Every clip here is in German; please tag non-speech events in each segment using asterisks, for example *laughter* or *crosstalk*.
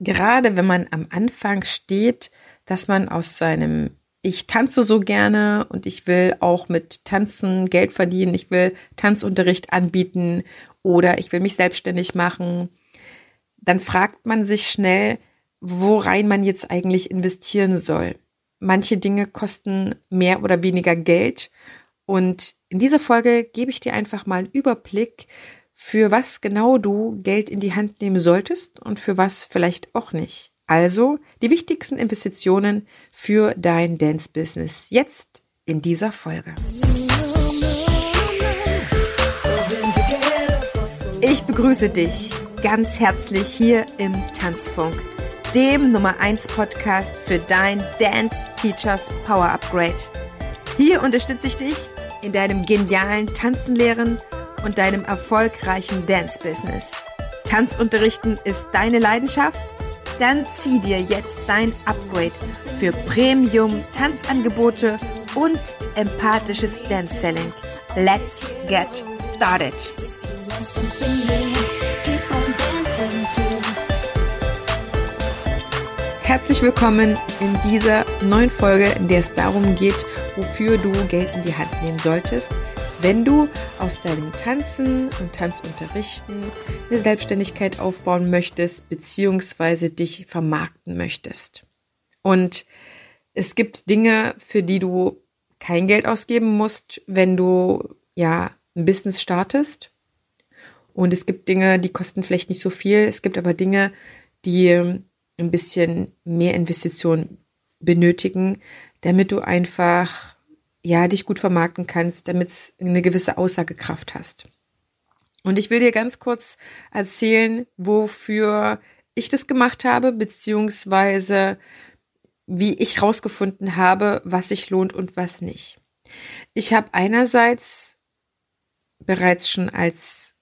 gerade wenn man am Anfang steht, dass man aus seinem ich tanze so gerne und ich will auch mit Tanzen Geld verdienen, ich will Tanzunterricht anbieten oder ich will mich selbstständig machen, dann fragt man sich schnell, worein man jetzt eigentlich investieren soll. Manche Dinge kosten mehr oder weniger Geld und in dieser Folge gebe ich dir einfach mal einen Überblick, für was genau du Geld in die Hand nehmen solltest und für was vielleicht auch nicht. Also die wichtigsten Investitionen für dein Dance-Business jetzt in dieser Folge. Ich begrüße dich ganz herzlich hier im Tanzfunk, dem Nummer 1 Podcast für dein Dance Teachers Power Upgrade. Hier unterstütze ich dich in deinem genialen Tanzenlehren und deinem erfolgreichen Dance-Business. Tanzunterrichten ist deine Leidenschaft? Dann zieh dir jetzt dein Upgrade für Premium-Tanzangebote und empathisches Dance-Selling. Let's get started! Herzlich willkommen in dieser neuen Folge, in der es darum geht, wofür du Geld in die Hand nehmen solltest, wenn du aus deinem Tanzen und Tanzunterrichten eine Selbstständigkeit aufbauen möchtest, beziehungsweise dich vermarkten möchtest. Und es gibt Dinge, für die du kein Geld ausgeben musst, wenn du ja ein Business startest. Und es gibt Dinge, die kosten vielleicht nicht so viel. Es gibt aber Dinge, die ein bisschen mehr Investitionen benötigen, damit du einfach ja, dich gut vermarkten kannst, damit es eine gewisse Aussagekraft hast. Und ich will dir ganz kurz erzählen, wofür ich das gemacht habe, beziehungsweise wie ich rausgefunden habe, was sich lohnt und was nicht. Ich habe einerseits bereits schon als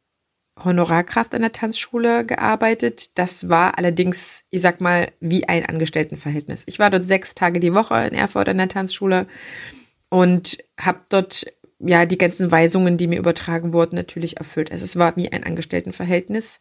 Honorarkraft an der Tanzschule gearbeitet. Das war allerdings, ich sag mal, wie ein Angestelltenverhältnis. Ich war dort sechs Tage die Woche in Erfurt an der Tanzschule und habe dort ja die ganzen Weisungen, die mir übertragen wurden, natürlich erfüllt. Also es war wie ein Angestelltenverhältnis.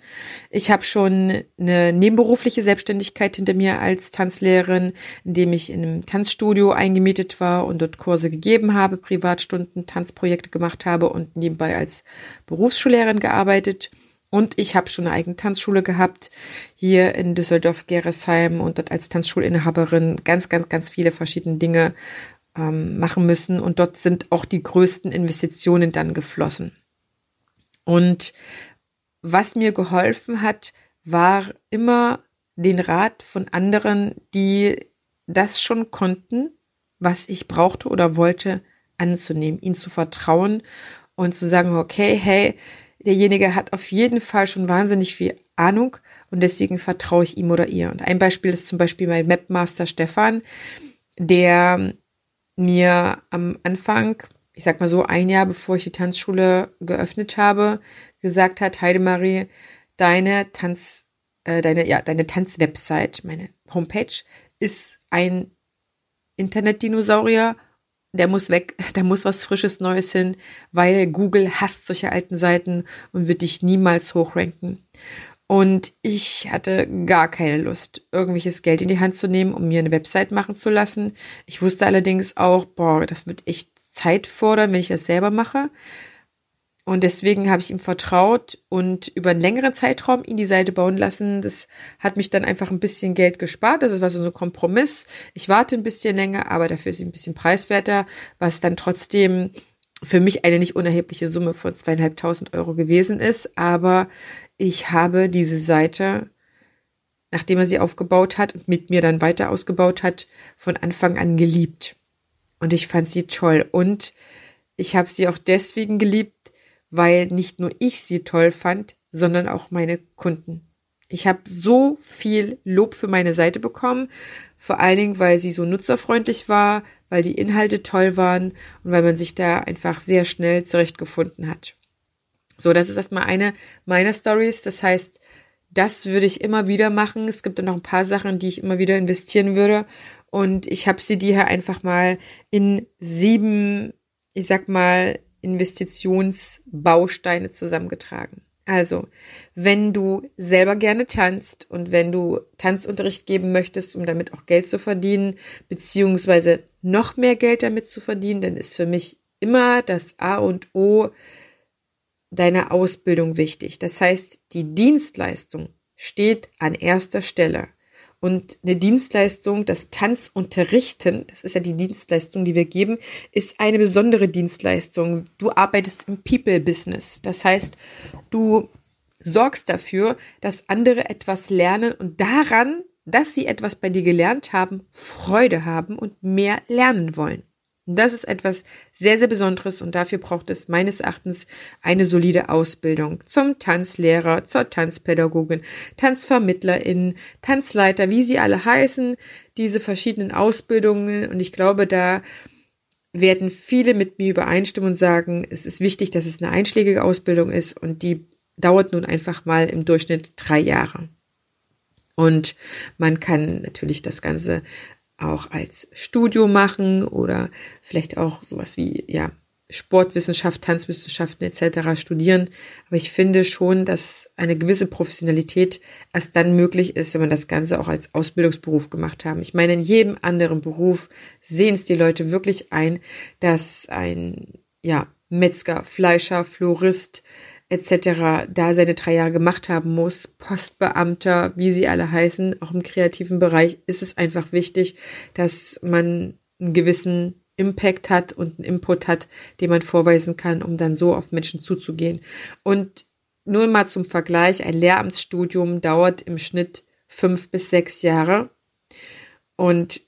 Ich habe schon eine nebenberufliche Selbstständigkeit hinter mir als Tanzlehrerin, indem ich in einem Tanzstudio eingemietet war und dort Kurse gegeben habe, Privatstunden, Tanzprojekte gemacht habe und nebenbei als Berufsschullehrerin gearbeitet. Und ich habe schon eine eigene Tanzschule gehabt, hier in Düsseldorf-Geresheim und dort als Tanzschulinhaberin ganz, ganz, ganz viele verschiedene Dinge ähm, machen müssen. Und dort sind auch die größten Investitionen dann geflossen. Und was mir geholfen hat, war immer den Rat von anderen, die das schon konnten, was ich brauchte oder wollte, anzunehmen, ihnen zu vertrauen und zu sagen, okay, hey, derjenige hat auf jeden Fall schon wahnsinnig viel Ahnung und deswegen vertraue ich ihm oder ihr. Und ein Beispiel ist zum Beispiel mein Mapmaster Stefan, der mir am Anfang, ich sag mal so ein Jahr bevor ich die Tanzschule geöffnet habe, gesagt hat, Heidemarie, deine Tanz, äh, deine, ja, deine Tanzwebsite, meine Homepage ist ein Internetdinosaurier, der muss weg, *laughs* da muss was Frisches Neues hin, weil Google hasst solche alten Seiten und wird dich niemals hochranken. Und ich hatte gar keine Lust, irgendwelches Geld in die Hand zu nehmen, um mir eine Website machen zu lassen. Ich wusste allerdings auch, boah, das wird echt Zeit fordern, wenn ich das selber mache. Und deswegen habe ich ihm vertraut und über einen längeren Zeitraum ihn die Seite bauen lassen. Das hat mich dann einfach ein bisschen Geld gespart. Das war so ein Kompromiss. Ich warte ein bisschen länger, aber dafür ist sie ein bisschen preiswerter, was dann trotzdem für mich eine nicht unerhebliche Summe von zweieinhalbtausend Euro gewesen ist. Aber ich habe diese Seite, nachdem er sie aufgebaut hat und mit mir dann weiter ausgebaut hat, von Anfang an geliebt. Und ich fand sie toll. Und ich habe sie auch deswegen geliebt, weil nicht nur ich sie toll fand, sondern auch meine Kunden. Ich habe so viel Lob für meine Seite bekommen, vor allen Dingen, weil sie so nutzerfreundlich war, weil die Inhalte toll waren und weil man sich da einfach sehr schnell zurechtgefunden hat. So, das ist erstmal eine meiner Stories. Das heißt, das würde ich immer wieder machen. Es gibt dann noch ein paar Sachen, die ich immer wieder investieren würde. Und ich habe sie dir einfach mal in sieben, ich sag mal, Investitionsbausteine zusammengetragen. Also, wenn du selber gerne tanzt und wenn du Tanzunterricht geben möchtest, um damit auch Geld zu verdienen, beziehungsweise noch mehr Geld damit zu verdienen, dann ist für mich immer das A und O deiner Ausbildung wichtig. Das heißt, die Dienstleistung steht an erster Stelle. Und eine Dienstleistung, das Tanzunterrichten, das ist ja die Dienstleistung, die wir geben, ist eine besondere Dienstleistung. Du arbeitest im People-Business. Das heißt, du sorgst dafür, dass andere etwas lernen und daran, dass sie etwas bei dir gelernt haben, Freude haben und mehr lernen wollen. Das ist etwas sehr, sehr Besonderes und dafür braucht es meines Erachtens eine solide Ausbildung zum Tanzlehrer, zur Tanzpädagogin, Tanzvermittlerin, Tanzleiter, wie sie alle heißen, diese verschiedenen Ausbildungen und ich glaube, da werden viele mit mir übereinstimmen und sagen, es ist wichtig, dass es eine einschlägige Ausbildung ist und die dauert nun einfach mal im Durchschnitt drei Jahre. Und man kann natürlich das Ganze auch als Studio machen oder vielleicht auch sowas wie, ja, Sportwissenschaft, Tanzwissenschaften etc. studieren. Aber ich finde schon, dass eine gewisse Professionalität erst dann möglich ist, wenn man das Ganze auch als Ausbildungsberuf gemacht haben. Ich meine, in jedem anderen Beruf sehen es die Leute wirklich ein, dass ein, ja, Metzger, Fleischer, Florist, etc. da seine drei Jahre gemacht haben muss, Postbeamter, wie sie alle heißen, auch im kreativen Bereich ist es einfach wichtig, dass man einen gewissen Impact hat und einen Input hat, den man vorweisen kann, um dann so auf Menschen zuzugehen. Und nur mal zum Vergleich, ein Lehramtsstudium dauert im Schnitt fünf bis sechs Jahre. Und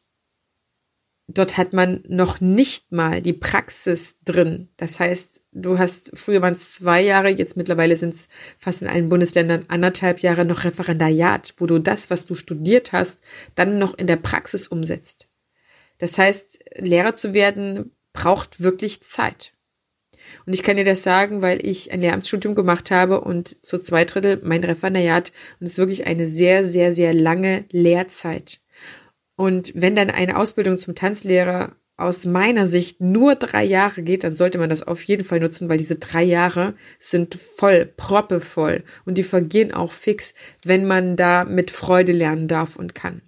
dort hat man noch nicht mal die Praxis drin. Das heißt, du hast, früher waren es zwei Jahre, jetzt mittlerweile sind es fast in allen Bundesländern anderthalb Jahre noch Referendariat, wo du das, was du studiert hast, dann noch in der Praxis umsetzt. Das heißt, Lehrer zu werden braucht wirklich Zeit. Und ich kann dir das sagen, weil ich ein Lehramtsstudium gemacht habe und zu zwei Drittel mein Referendariat und es ist wirklich eine sehr, sehr, sehr lange Lehrzeit. Und wenn dann eine Ausbildung zum Tanzlehrer aus meiner Sicht nur drei Jahre geht, dann sollte man das auf jeden Fall nutzen, weil diese drei Jahre sind voll, proppevoll und die vergehen auch fix, wenn man da mit Freude lernen darf und kann.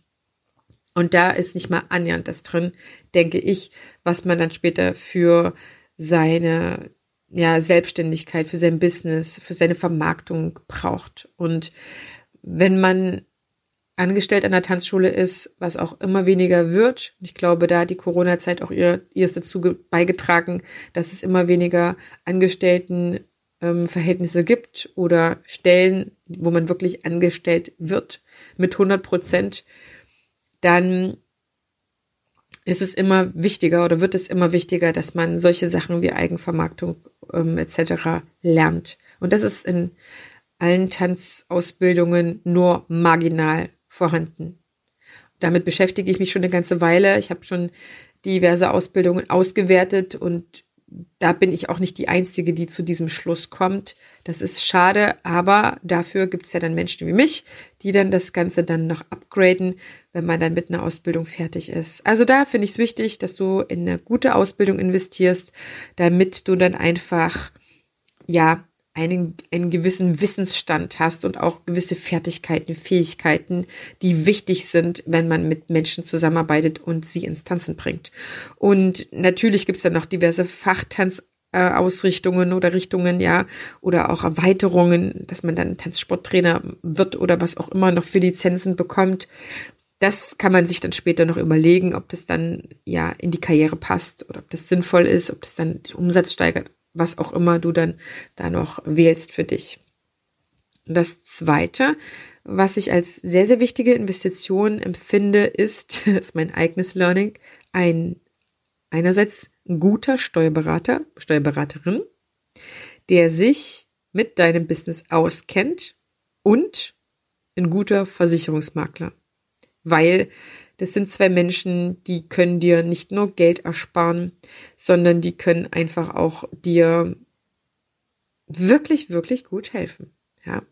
Und da ist nicht mal annähernd das drin, denke ich, was man dann später für seine ja, Selbstständigkeit, für sein Business, für seine Vermarktung braucht. Und wenn man angestellt an der Tanzschule ist, was auch immer weniger wird. Ich glaube, da hat die Corona-Zeit auch ihr, ihr ist dazu beigetragen, dass es immer weniger Angestellten ähm, gibt oder Stellen, wo man wirklich angestellt wird mit 100 Prozent, dann ist es immer wichtiger oder wird es immer wichtiger, dass man solche Sachen wie Eigenvermarktung ähm, etc. lernt. Und das ist in allen Tanzausbildungen nur marginal vorhanden. Damit beschäftige ich mich schon eine ganze Weile. Ich habe schon diverse Ausbildungen ausgewertet und da bin ich auch nicht die Einzige, die zu diesem Schluss kommt. Das ist schade, aber dafür gibt es ja dann Menschen wie mich, die dann das Ganze dann noch upgraden, wenn man dann mit einer Ausbildung fertig ist. Also da finde ich es wichtig, dass du in eine gute Ausbildung investierst, damit du dann einfach, ja, einen, einen gewissen Wissensstand hast und auch gewisse Fertigkeiten, Fähigkeiten, die wichtig sind, wenn man mit Menschen zusammenarbeitet und sie ins Tanzen bringt. Und natürlich gibt es dann noch diverse Fachtanzausrichtungen oder Richtungen, ja, oder auch Erweiterungen, dass man dann Tanzsporttrainer wird oder was auch immer noch für Lizenzen bekommt. Das kann man sich dann später noch überlegen, ob das dann ja in die Karriere passt oder ob das sinnvoll ist, ob das dann den Umsatz steigert was auch immer du dann da noch wählst für dich. Das zweite, was ich als sehr, sehr wichtige Investition empfinde, ist, *laughs* ist mein eigenes Learning, ein einerseits ein guter Steuerberater, Steuerberaterin, der sich mit deinem Business auskennt und ein guter Versicherungsmakler. Weil das sind zwei Menschen, die können dir nicht nur Geld ersparen, sondern die können einfach auch dir wirklich, wirklich gut helfen. Ja.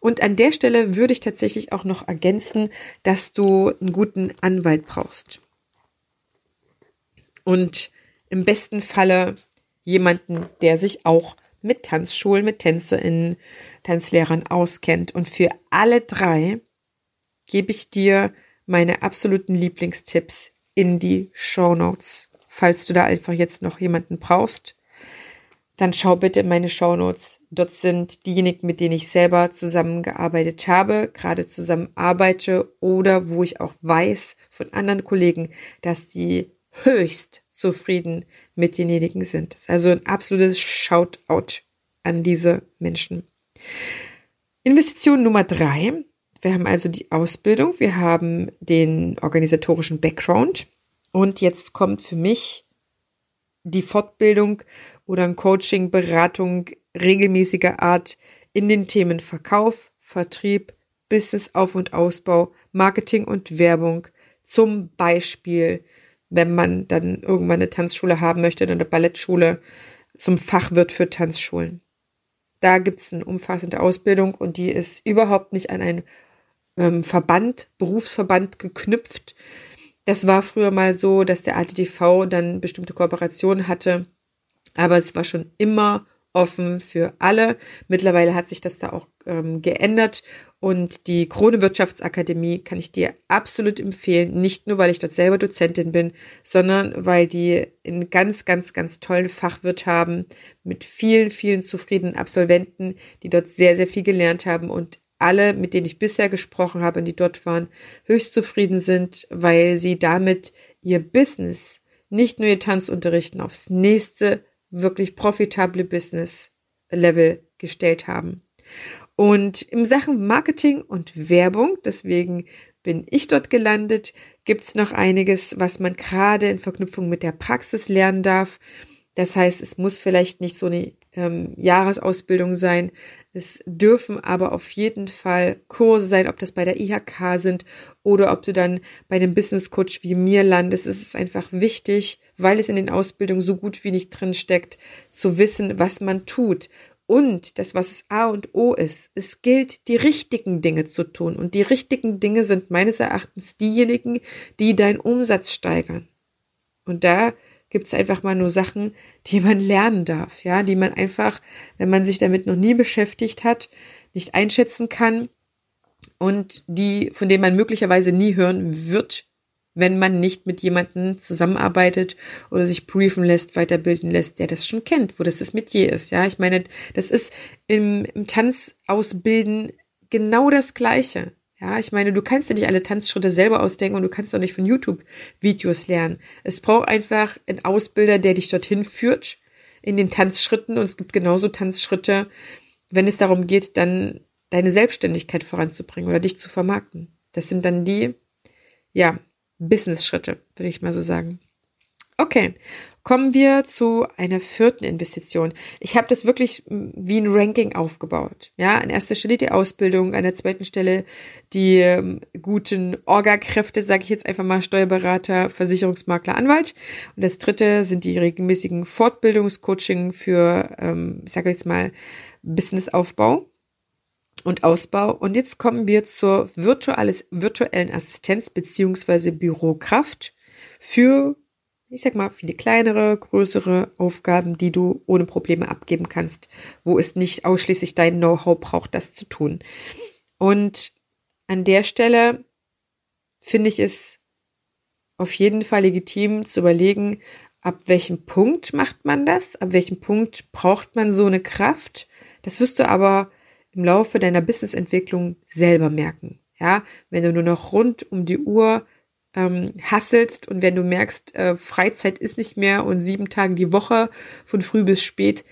Und an der Stelle würde ich tatsächlich auch noch ergänzen, dass du einen guten Anwalt brauchst. Und im besten Falle jemanden, der sich auch mit Tanzschulen, mit TänzerInnen Tanzlehrern auskennt. Und für alle drei gebe ich dir meine absoluten Lieblingstipps in die Show Notes. Falls du da einfach jetzt noch jemanden brauchst, dann schau bitte in meine Show Notes. Dort sind diejenigen, mit denen ich selber zusammengearbeitet habe, gerade zusammenarbeite oder wo ich auch weiß von anderen Kollegen, dass die höchst zufrieden mit denjenigen sind. Also ein absolutes Shoutout an diese Menschen. Investition Nummer drei. Wir haben also die Ausbildung, wir haben den organisatorischen Background und jetzt kommt für mich die Fortbildung oder ein Coaching, Beratung regelmäßiger Art in den Themen Verkauf, Vertrieb, Business Auf- und Ausbau, Marketing und Werbung. Zum Beispiel, wenn man dann irgendwann eine Tanzschule haben möchte, eine Ballettschule zum Fachwirt für Tanzschulen. Da gibt es eine umfassende Ausbildung und die ist überhaupt nicht an einen ähm, Verband, Berufsverband geknüpft. Das war früher mal so, dass der ATTV dann bestimmte Kooperationen hatte, aber es war schon immer offen für alle. Mittlerweile hat sich das da auch ähm, geändert und die Krone Wirtschaftsakademie kann ich dir absolut empfehlen, nicht nur weil ich dort selber Dozentin bin, sondern weil die einen ganz, ganz, ganz tollen Fachwirt haben mit vielen, vielen zufriedenen Absolventen, die dort sehr, sehr viel gelernt haben und alle, mit denen ich bisher gesprochen habe und die dort waren, höchst zufrieden sind, weil sie damit ihr Business, nicht nur ihr Tanzunterrichten, aufs nächste wirklich profitable Business Level gestellt haben. Und im Sachen Marketing und Werbung, deswegen bin ich dort gelandet, gibt's noch einiges, was man gerade in Verknüpfung mit der Praxis lernen darf. Das heißt, es muss vielleicht nicht so eine ähm, Jahresausbildung sein. Es dürfen aber auf jeden Fall Kurse sein, ob das bei der IHK sind oder ob du dann bei einem Business Coach wie mir landest. Es ist einfach wichtig, weil es in den Ausbildungen so gut wie nicht drin steckt, zu wissen, was man tut. Und das, was es A und O ist, es gilt, die richtigen Dinge zu tun. Und die richtigen Dinge sind meines Erachtens diejenigen, die deinen Umsatz steigern. Und da gibt es einfach mal nur Sachen, die man lernen darf, ja, die man einfach, wenn man sich damit noch nie beschäftigt hat, nicht einschätzen kann und die, von denen man möglicherweise nie hören wird, wenn man nicht mit jemandem zusammenarbeitet oder sich briefen lässt, weiterbilden lässt, der das schon kennt, wo das das Metier ist. Ja, ich meine, das ist im, im Tanzausbilden genau das Gleiche. Ja, ich meine, du kannst dir nicht alle Tanzschritte selber ausdenken und du kannst auch nicht von YouTube-Videos lernen. Es braucht einfach einen Ausbilder, der dich dorthin führt in den Tanzschritten und es gibt genauso Tanzschritte, wenn es darum geht, dann deine Selbstständigkeit voranzubringen oder dich zu vermarkten. Das sind dann die, ja, Business-Schritte, würde ich mal so sagen. Okay, kommen wir zu einer vierten Investition. Ich habe das wirklich wie ein Ranking aufgebaut. Ja, an erster Stelle die Ausbildung, an der zweiten Stelle die ähm, guten Orga-Kräfte, sage ich jetzt einfach mal Steuerberater, Versicherungsmakler, Anwalt. Und das dritte sind die regelmäßigen Fortbildungscoaching für, ähm, ich jetzt mal, Businessaufbau und Ausbau. Und jetzt kommen wir zur virtuelles, virtuellen Assistenz beziehungsweise Bürokraft für, ich sag mal, viele kleinere, größere Aufgaben, die du ohne Probleme abgeben kannst, wo es nicht ausschließlich dein Know-how braucht, das zu tun. Und an der Stelle finde ich es auf jeden Fall legitim zu überlegen, ab welchem Punkt macht man das, ab welchem Punkt braucht man so eine Kraft. Das wirst du aber im Laufe deiner Businessentwicklung selber merken. Ja, wenn du nur noch rund um die Uhr ähm, hasselst und wenn du merkst, äh, Freizeit ist nicht mehr und sieben Tage die Woche von früh bis spät,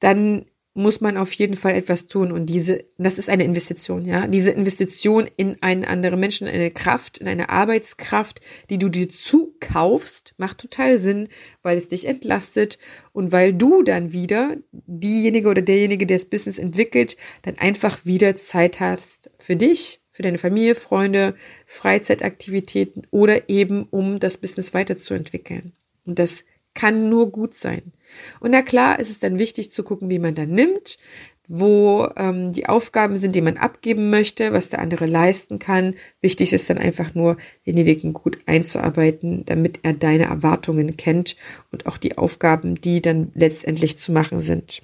dann muss man auf jeden Fall etwas tun. Und diese, das ist eine Investition, ja. Diese Investition in einen anderen Menschen, in eine Kraft, in eine Arbeitskraft, die du dir zukaufst, macht total Sinn, weil es dich entlastet und weil du dann wieder, diejenige oder derjenige, der das Business entwickelt, dann einfach wieder Zeit hast für dich, für deine Familie, Freunde, Freizeitaktivitäten oder eben um das Business weiterzuentwickeln. Und das kann nur gut sein. Und na klar ist es dann wichtig zu gucken, wie man dann nimmt, wo ähm, die Aufgaben sind, die man abgeben möchte, was der andere leisten kann. Wichtig ist dann einfach nur, denjenigen gut einzuarbeiten, damit er deine Erwartungen kennt und auch die Aufgaben, die dann letztendlich zu machen sind.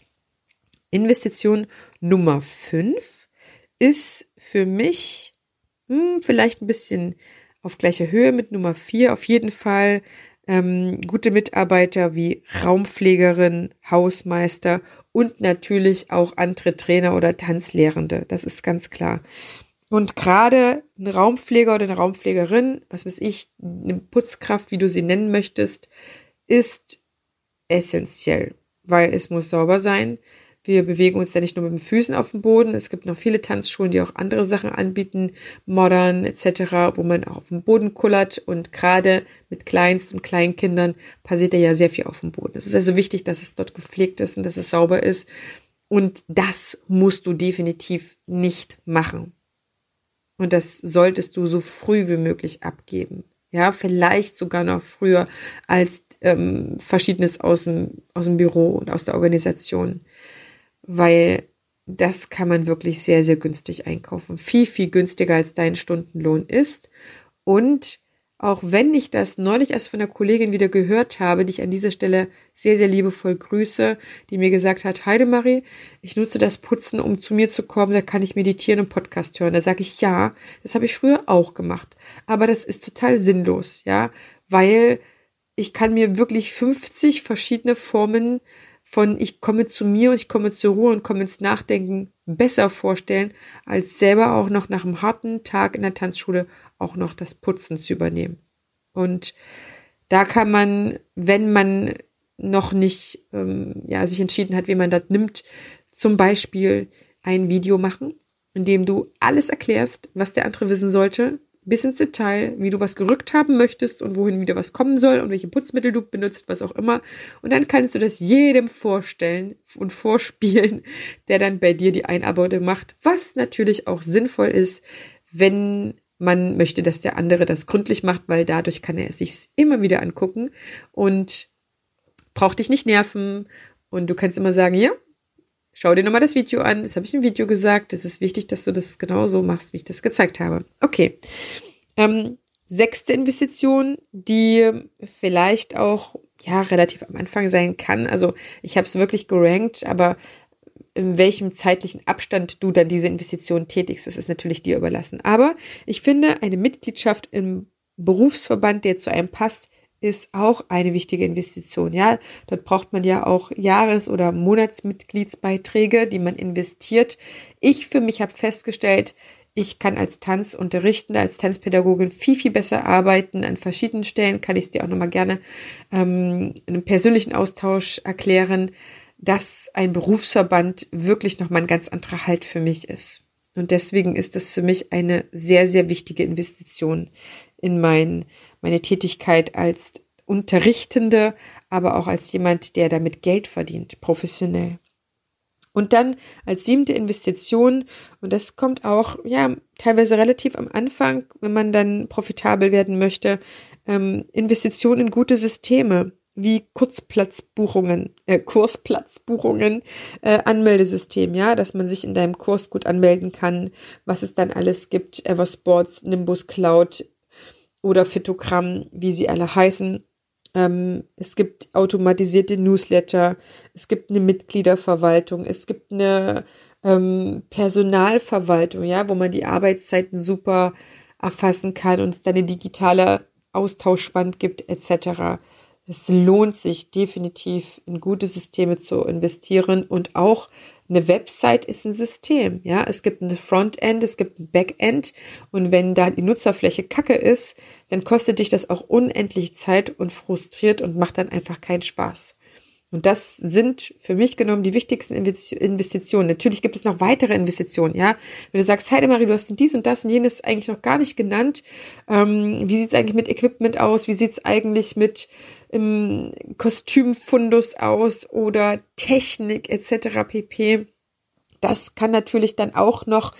Investition Nummer fünf ist für mich hm, vielleicht ein bisschen auf gleicher Höhe mit Nummer vier. Auf jeden Fall ähm, gute Mitarbeiter wie Raumpflegerin, Hausmeister und natürlich auch andere Trainer oder Tanzlehrende. Das ist ganz klar. Und gerade ein Raumpfleger oder eine Raumpflegerin, was weiß ich, eine Putzkraft, wie du sie nennen möchtest, ist essentiell, weil es muss sauber sein. Wir bewegen uns ja nicht nur mit den Füßen auf dem Boden. Es gibt noch viele Tanzschulen, die auch andere Sachen anbieten, modern etc., wo man auch auf dem Boden kullert. Und gerade mit Kleinst- und Kleinkindern passiert ja sehr viel auf dem Boden. Es ist also wichtig, dass es dort gepflegt ist und dass es sauber ist. Und das musst du definitiv nicht machen. Und das solltest du so früh wie möglich abgeben. Ja, vielleicht sogar noch früher als ähm, Verschiedenes aus dem, aus dem Büro und aus der Organisation weil das kann man wirklich sehr, sehr günstig einkaufen. Viel, viel günstiger als dein Stundenlohn ist. Und auch wenn ich das neulich erst von der Kollegin wieder gehört habe, die ich an dieser Stelle sehr, sehr liebevoll grüße, die mir gesagt hat, Heidemarie, ich nutze das Putzen, um zu mir zu kommen, da kann ich meditieren und Podcast hören. Da sage ich, ja, das habe ich früher auch gemacht. Aber das ist total sinnlos, ja, weil ich kann mir wirklich 50 verschiedene Formen von ich komme zu mir und ich komme zur Ruhe und komme ins Nachdenken besser vorstellen, als selber auch noch nach einem harten Tag in der Tanzschule auch noch das Putzen zu übernehmen. Und da kann man, wenn man noch nicht ähm, ja, sich entschieden hat, wie man das nimmt, zum Beispiel ein Video machen, in dem du alles erklärst, was der andere wissen sollte, bis ins Detail, wie du was gerückt haben möchtest und wohin wieder was kommen soll und welche Putzmittel du benutzt, was auch immer. Und dann kannst du das jedem vorstellen und vorspielen, *laughs* der dann bei dir die Einarbeitung macht, was natürlich auch sinnvoll ist, wenn man möchte, dass der andere das gründlich macht, weil dadurch kann er es sich immer wieder angucken und braucht dich nicht nerven. Und du kannst immer sagen, ja, schau dir nochmal das Video an. Das habe ich im Video gesagt. Es ist wichtig, dass du das genauso machst, wie ich das gezeigt habe. Okay. Ähm, sechste Investition, die vielleicht auch ja relativ am Anfang sein kann. Also ich habe es wirklich gerankt, aber in welchem zeitlichen Abstand du dann diese Investition tätigst, das ist natürlich dir überlassen. Aber ich finde, eine Mitgliedschaft im Berufsverband, der zu einem passt, ist auch eine wichtige Investition. Ja, dort braucht man ja auch Jahres- oder Monatsmitgliedsbeiträge, die man investiert. Ich für mich habe festgestellt, ich kann als Tanzunterrichtende, als Tanzpädagogin viel, viel besser arbeiten. An verschiedenen Stellen kann ich es dir auch nochmal gerne ähm, in einem persönlichen Austausch erklären, dass ein Berufsverband wirklich nochmal ein ganz anderer Halt für mich ist. Und deswegen ist das für mich eine sehr, sehr wichtige Investition in mein meine Tätigkeit als Unterrichtende, aber auch als jemand, der damit Geld verdient, professionell. Und dann als siebte Investition, und das kommt auch, ja, teilweise relativ am Anfang, wenn man dann profitabel werden möchte, ähm, Investition in gute Systeme wie Kurzplatzbuchungen, äh, Kursplatzbuchungen, äh, Anmeldesystem, ja, dass man sich in deinem Kurs gut anmelden kann, was es dann alles gibt, Eversports, Nimbus Cloud, oder Phytogramm, wie sie alle heißen. Ähm, es gibt automatisierte Newsletter, es gibt eine Mitgliederverwaltung, es gibt eine ähm, Personalverwaltung, ja, wo man die Arbeitszeiten super erfassen kann und es dann eine digitale Austauschwand gibt, etc. Es lohnt sich definitiv in gute Systeme zu investieren und auch eine Website ist ein System, ja. Es gibt eine Frontend, es gibt ein Backend und wenn da die Nutzerfläche kacke ist, dann kostet dich das auch unendlich Zeit und frustriert und macht dann einfach keinen Spaß. Und das sind für mich genommen die wichtigsten Investitionen. Natürlich gibt es noch weitere Investitionen, ja. Wenn du sagst, Heidemarie, du hast dies und das und jenes eigentlich noch gar nicht genannt. Ähm, wie sieht's eigentlich mit Equipment aus? Wie sieht's eigentlich mit ähm, Kostümfundus aus oder Technik etc. pp. Das kann natürlich dann auch noch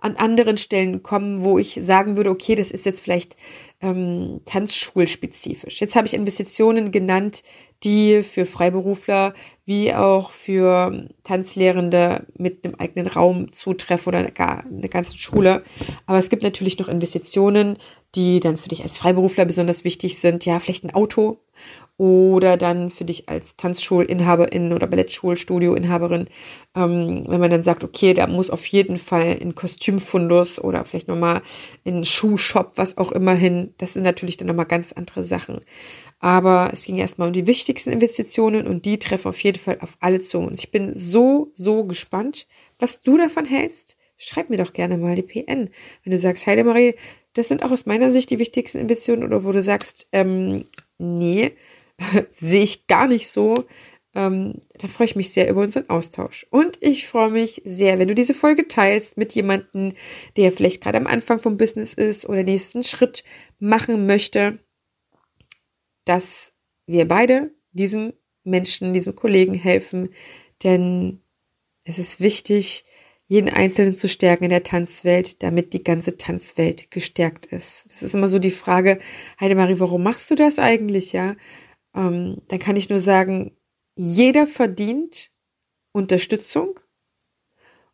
an anderen Stellen kommen, wo ich sagen würde, okay, das ist jetzt vielleicht ähm, tanzschulspezifisch. Jetzt habe ich Investitionen genannt, die für Freiberufler wie auch für Tanzlehrende mit einem eigenen Raum zutreffen oder gar eine ganze Schule. Aber es gibt natürlich noch Investitionen, die dann für dich als Freiberufler besonders wichtig sind. Ja, vielleicht ein Auto oder dann für dich als Tanzschulinhaberin oder Ballettschulstudioinhaberin, ähm, wenn man dann sagt, okay, da muss auf jeden Fall in Kostümfundus oder vielleicht nochmal in Schuhshop, was auch immer hin. Das sind natürlich dann nochmal ganz andere Sachen. Aber es ging erstmal um die wichtigsten Investitionen und die treffen auf jeden Fall auf alle zu. Und ich bin so, so gespannt, was du davon hältst. Schreib mir doch gerne mal die PN. Wenn du sagst, Heidemarie, das sind auch aus meiner Sicht die wichtigsten Investitionen oder wo du sagst, ähm, nee, *laughs* sehe ich gar nicht so. Ähm, da freue ich mich sehr über unseren Austausch. Und ich freue mich sehr, wenn du diese Folge teilst mit jemandem, der vielleicht gerade am Anfang vom Business ist oder nächsten Schritt machen möchte, dass wir beide diesem Menschen, diesem Kollegen helfen. Denn es ist wichtig, jeden Einzelnen zu stärken in der Tanzwelt, damit die ganze Tanzwelt gestärkt ist. Das ist immer so die Frage, Heidemarie, warum machst du das eigentlich, ja? Ähm, dann kann ich nur sagen, jeder verdient Unterstützung.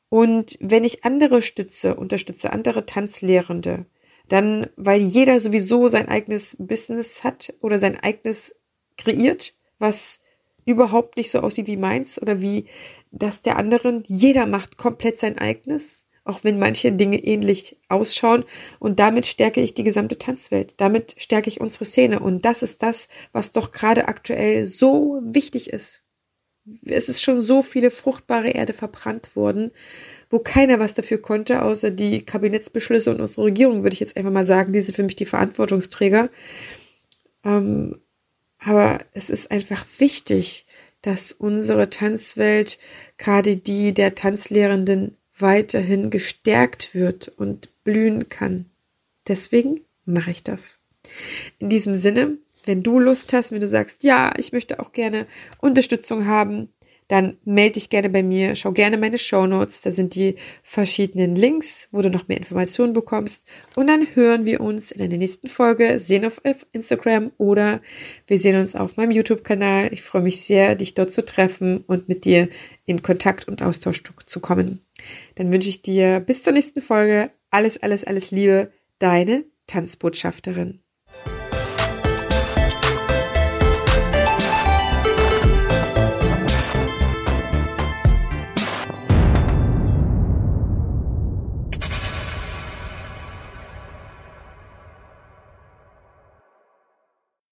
Und wenn ich andere stütze, unterstütze andere Tanzlehrende, dann, weil jeder sowieso sein eigenes Business hat oder sein eigenes kreiert, was überhaupt nicht so aussieht wie meins oder wie das der anderen. Jeder macht komplett sein eigenes auch wenn manche Dinge ähnlich ausschauen. Und damit stärke ich die gesamte Tanzwelt. Damit stärke ich unsere Szene. Und das ist das, was doch gerade aktuell so wichtig ist. Es ist schon so viele fruchtbare Erde verbrannt worden, wo keiner was dafür konnte, außer die Kabinettsbeschlüsse und unsere Regierung, würde ich jetzt einfach mal sagen, die sind für mich die Verantwortungsträger. Ähm, aber es ist einfach wichtig, dass unsere Tanzwelt, gerade die der Tanzlehrenden, weiterhin gestärkt wird und blühen kann. Deswegen mache ich das. In diesem Sinne, wenn du Lust hast, wenn du sagst, ja, ich möchte auch gerne Unterstützung haben, dann melde dich gerne bei mir, schau gerne meine Show Notes, da sind die verschiedenen Links, wo du noch mehr Informationen bekommst und dann hören wir uns in der nächsten Folge, sehen auf Instagram oder wir sehen uns auf meinem YouTube-Kanal. Ich freue mich sehr, dich dort zu treffen und mit dir in Kontakt und Austausch zu kommen. Dann wünsche ich dir bis zur nächsten Folge alles, alles, alles Liebe, deine Tanzbotschafterin.